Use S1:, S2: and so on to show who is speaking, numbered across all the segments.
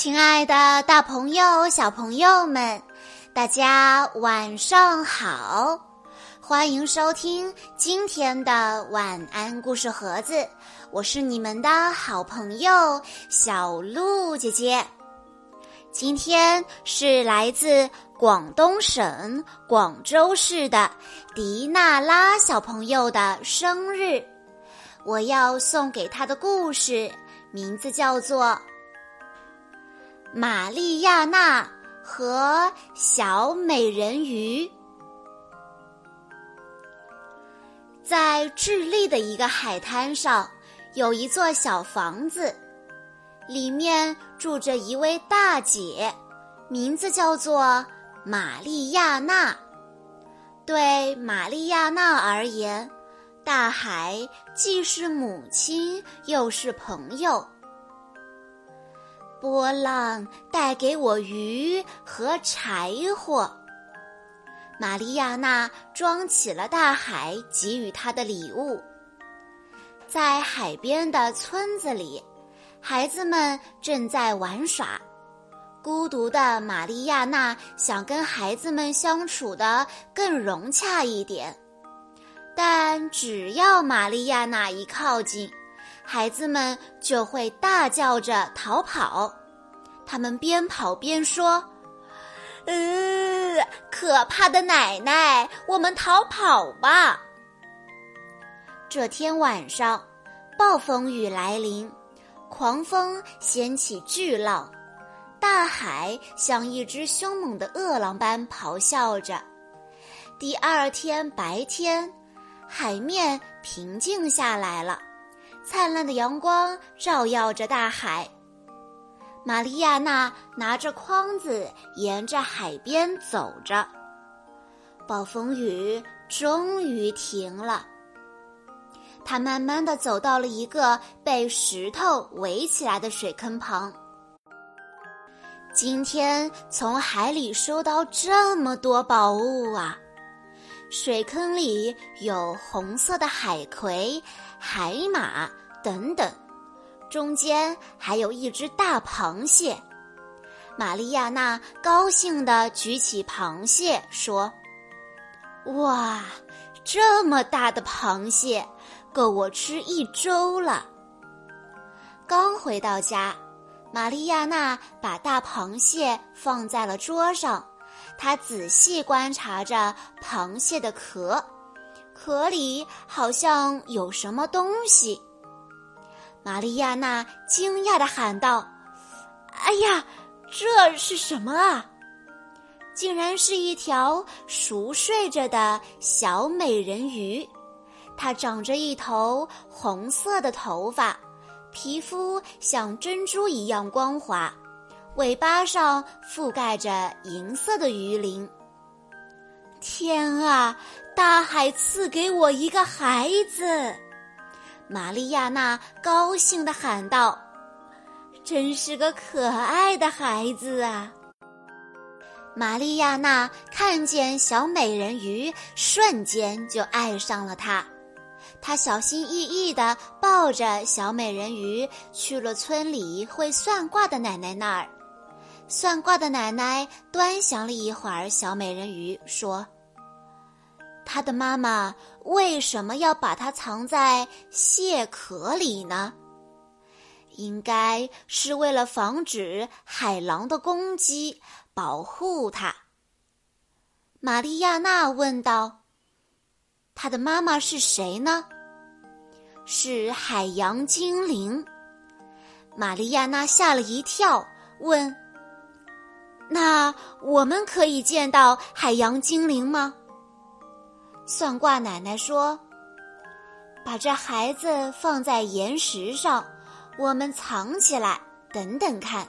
S1: 亲爱的，大朋友、小朋友们，大家晚上好！欢迎收听今天的晚安故事盒子，我是你们的好朋友小鹿姐姐。今天是来自广东省广州市的迪娜拉小朋友的生日，我要送给他的故事名字叫做。玛丽亚娜和小美人鱼在智利的一个海滩上，有一座小房子，里面住着一位大姐，名字叫做玛丽亚娜。对玛丽亚娜而言，大海既是母亲，又是朋友。波浪带给我鱼和柴火。玛丽亚娜装起了大海给予她的礼物。在海边的村子里，孩子们正在玩耍。孤独的玛丽亚娜想跟孩子们相处的更融洽一点，但只要玛丽亚娜一靠近，孩子们就会大叫着逃跑，他们边跑边说：“呃，可怕的奶奶，我们逃跑吧！”这天晚上，暴风雨来临，狂风掀起巨浪，大海像一只凶猛的饿狼般咆哮着。第二天白天，海面平静下来了。灿烂的阳光照耀着大海。玛丽亚娜拿着筐子沿着海边走着。暴风雨终于停了。她慢慢的走到了一个被石头围起来的水坑旁。今天从海里收到这么多宝物啊！水坑里有红色的海葵、海马等等，中间还有一只大螃蟹。玛丽亚娜高兴地举起螃蟹，说：“哇，这么大的螃蟹，够我吃一周了。”刚回到家，玛丽亚娜把大螃蟹放在了桌上。他仔细观察着螃蟹的壳，壳里好像有什么东西。玛丽亚娜惊讶地喊道：“哎呀，这是什么啊？竟然是一条熟睡着的小美人鱼！它长着一头红色的头发，皮肤像珍珠一样光滑。”尾巴上覆盖着银色的鱼鳞。天啊！大海赐给我一个孩子，玛丽亚娜高兴地喊道：“真是个可爱的孩子啊！”玛丽亚娜看见小美人鱼，瞬间就爱上了她。她小心翼翼地抱着小美人鱼去了村里会算卦的奶奶那儿。算卦的奶奶端详了一会儿小美人鱼，说：“她的妈妈为什么要把它藏在蟹壳里呢？应该是为了防止海狼的攻击，保护它。”玛丽亚娜问道：“她的妈妈是谁呢？”“是海洋精灵。”玛丽亚娜吓了一跳，问。那我们可以见到海洋精灵吗？算卦奶奶说：“把这孩子放在岩石上，我们藏起来，等等看。”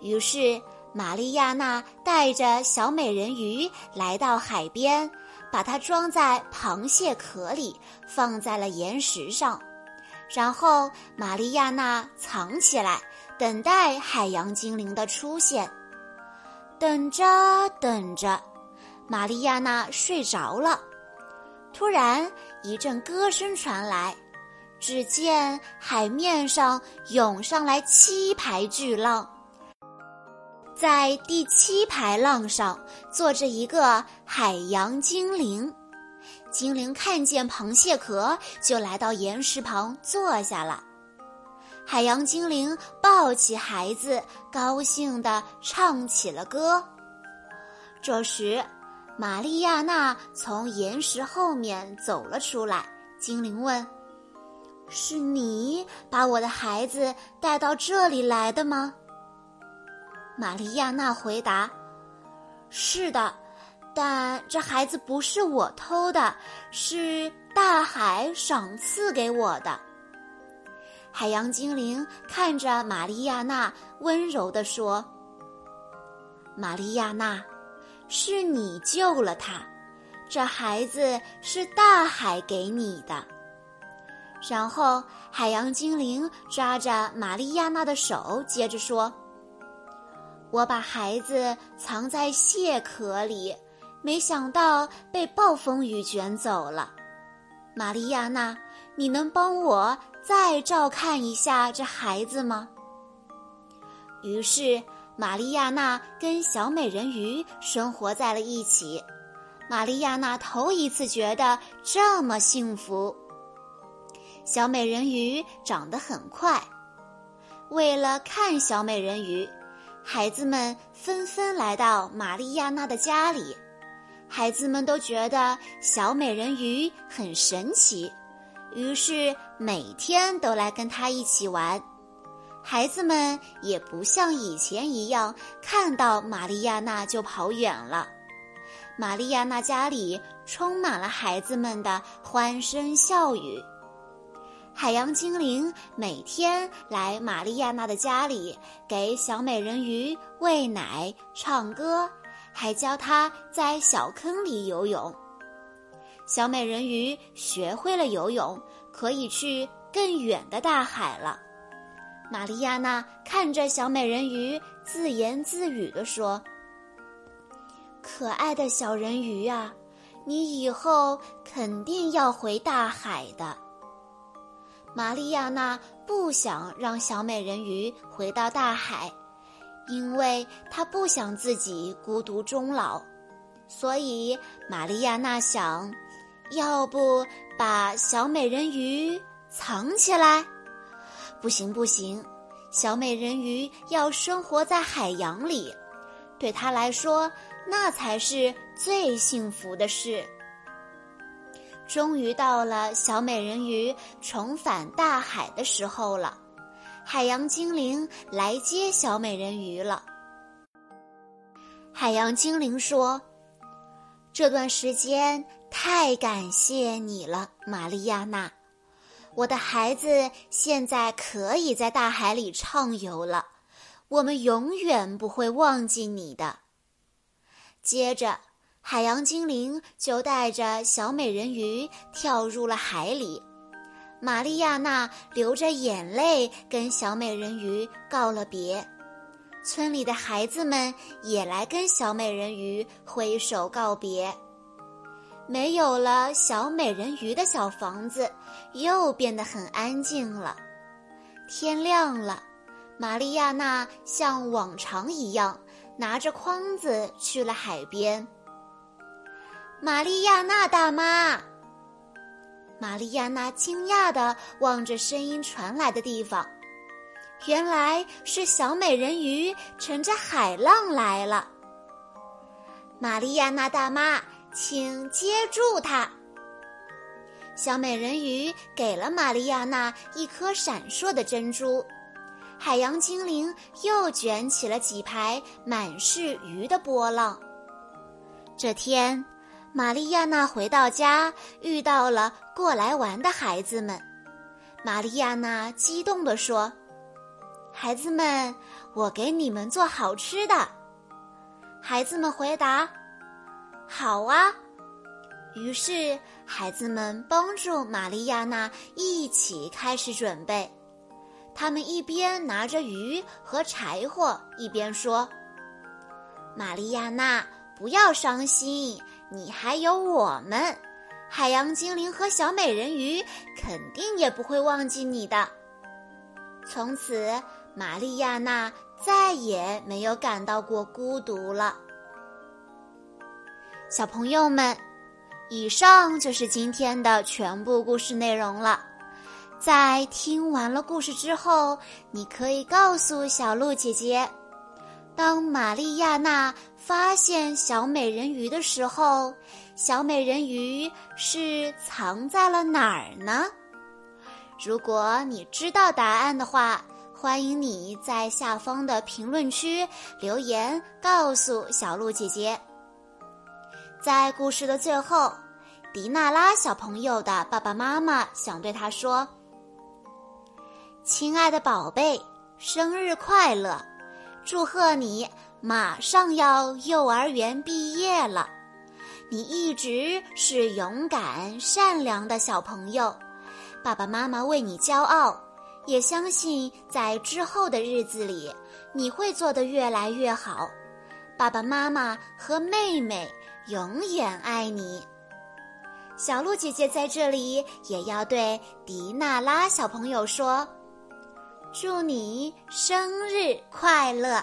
S1: 于是玛丽亚娜带着小美人鱼来到海边，把它装在螃蟹壳里，放在了岩石上，然后玛丽亚娜藏起来，等待海洋精灵的出现。等着等着，玛丽亚娜睡着了。突然，一阵歌声传来，只见海面上涌上来七排巨浪，在第七排浪上坐着一个海洋精灵。精灵看见螃蟹壳，就来到岩石旁坐下了。海洋精灵抱起孩子，高兴地唱起了歌。这时，玛丽亚娜从岩石后面走了出来。精灵问：“是你把我的孩子带到这里来的吗？”玛丽亚娜回答：“是的。”但这孩子不是我偷的，是大海赏赐给我的。海洋精灵看着玛丽亚娜，温柔地说：“玛丽亚娜，是你救了他，这孩子是大海给你的。”然后海洋精灵抓着玛丽亚娜的手，接着说：“我把孩子藏在蟹壳里。”没想到被暴风雨卷走了，玛丽亚娜，你能帮我再照看一下这孩子吗？于是，玛丽亚娜跟小美人鱼生活在了一起。玛丽亚娜头一次觉得这么幸福。小美人鱼长得很快，为了看小美人鱼，孩子们纷纷来到玛丽亚娜的家里。孩子们都觉得小美人鱼很神奇，于是每天都来跟她一起玩。孩子们也不像以前一样看到玛丽亚娜就跑远了。玛丽亚娜家里充满了孩子们的欢声笑语。海洋精灵每天来玛丽亚娜的家里，给小美人鱼喂奶、唱歌。还教他在小坑里游泳。小美人鱼学会了游泳，可以去更远的大海了。玛丽亚娜看着小美人鱼，自言自语地说：“可爱的小人鱼啊，你以后肯定要回大海的。”玛丽亚娜不想让小美人鱼回到大海。因为她不想自己孤独终老，所以玛丽亚娜想，要不把小美人鱼藏起来？不行不行，小美人鱼要生活在海洋里，对她来说那才是最幸福的事。终于到了小美人鱼重返大海的时候了。海洋精灵来接小美人鱼了。海洋精灵说：“这段时间太感谢你了，玛丽亚娜。我的孩子现在可以在大海里畅游了，我们永远不会忘记你的。”接着，海洋精灵就带着小美人鱼跳入了海里。玛丽亚娜流着眼泪跟小美人鱼告了别，村里的孩子们也来跟小美人鱼挥手告别。没有了小美人鱼的小房子又变得很安静了。天亮了，玛丽亚娜像往常一样拿着筐子去了海边。玛丽亚娜大妈。玛丽亚娜惊讶地望着声音传来的地方，原来是小美人鱼乘着海浪来了。玛丽亚娜大妈，请接住它。小美人鱼给了玛丽亚娜一颗闪烁的珍珠，海洋精灵又卷起了几排满是鱼的波浪。这天。玛丽亚娜回到家，遇到了过来玩的孩子们。玛丽亚娜激动地说：“孩子们，我给你们做好吃的。”孩子们回答：“好啊。”于是，孩子们帮助玛丽亚娜一起开始准备。他们一边拿着鱼和柴火，一边说：“玛丽亚娜，不要伤心。”你还有我们，海洋精灵和小美人鱼肯定也不会忘记你的。从此，玛丽亚娜再也没有感到过孤独了。小朋友们，以上就是今天的全部故事内容了。在听完了故事之后，你可以告诉小鹿姐姐，当玛丽亚娜发现小美人鱼的时候，小美人鱼是藏在了哪儿呢？如果你知道答案的话，欢迎你在下方的评论区留言告诉小鹿姐姐。在故事的最后，迪娜拉小朋友的爸爸妈妈想对他说。亲爱的宝贝，生日快乐！祝贺你马上要幼儿园毕业了。你一直是勇敢善良的小朋友，爸爸妈妈为你骄傲，也相信在之后的日子里你会做得越来越好。爸爸妈妈和妹妹永远爱你。小鹿姐姐在这里也要对迪娜拉小朋友说。祝你生日快乐！